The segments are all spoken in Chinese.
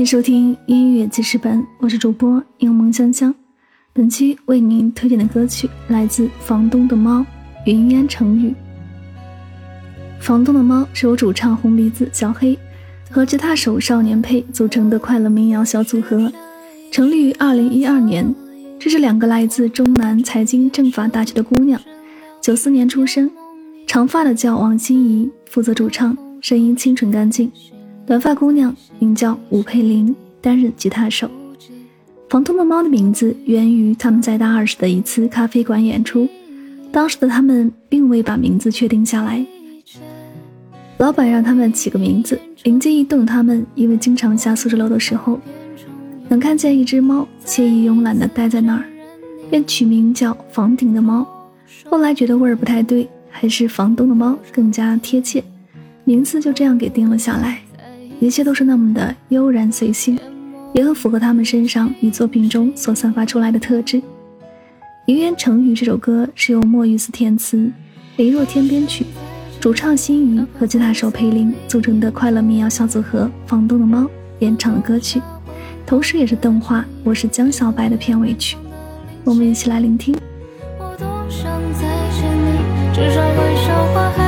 迎收听音乐记事本，我是主播柠檬香香。本期为您推荐的歌曲来自房东的猫《云烟成雨》。房东的猫是由主唱红鼻子小黑和吉他手少年佩组成的快乐民谣小组合，成立于二零一二年。这是两个来自中南财经政法大学的姑娘，九四年出生，长发的叫王心怡，负责主唱，声音清纯干净。短发姑娘名叫吴佩玲，担任吉他手。房东的猫的名字源于他们在大二时的一次咖啡馆演出，当时的他们并未把名字确定下来。老板让他们起个名字，灵机一动，他们因为经常下宿舍楼的时候，能看见一只猫惬意慵懒地待在那儿，便取名叫房顶的猫。后来觉得味儿不太对，还是房东的猫更加贴切，名字就这样给定了下来。一切都是那么的悠然随性，也很符合他们身上与作品中所散发出来的特质。《云烟成雨》这首歌是由莫雨思填词，李若天编曲，主唱心怡和吉他手裴林组成的快乐民谣小组合《房东的猫》演唱的歌曲，同时也是动画《我是江小白》的片尾曲。我们一起来聆听。我多想再见你，至少微笑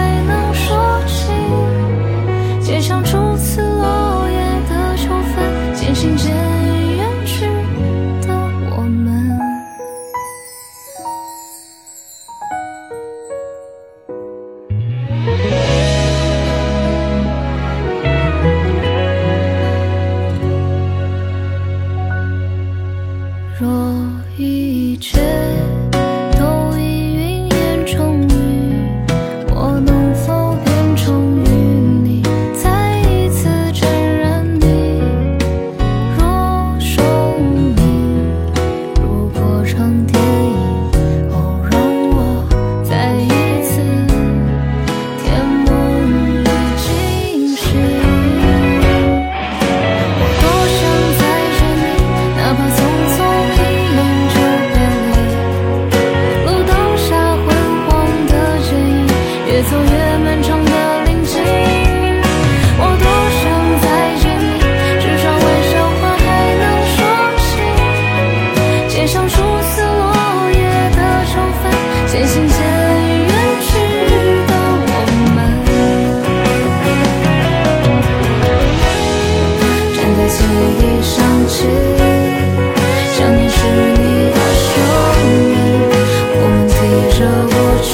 若一已想起，想念是你的声音，我们提着过去，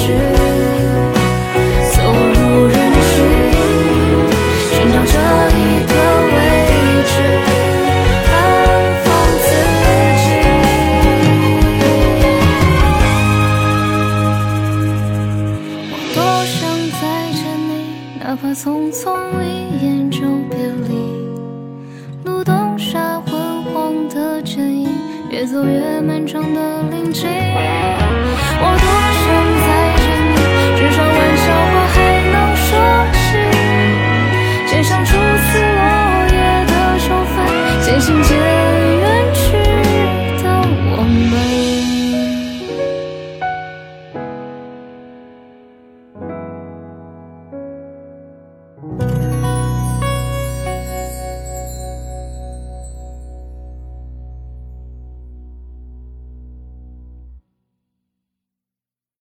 走入人群，寻找着一个位置，安放自己。我多想再见你，哪怕匆匆一眼。走越漫长的林径，我多想再见你，至少玩笑话还能说起。街上初次落叶的秋分，渐行渐。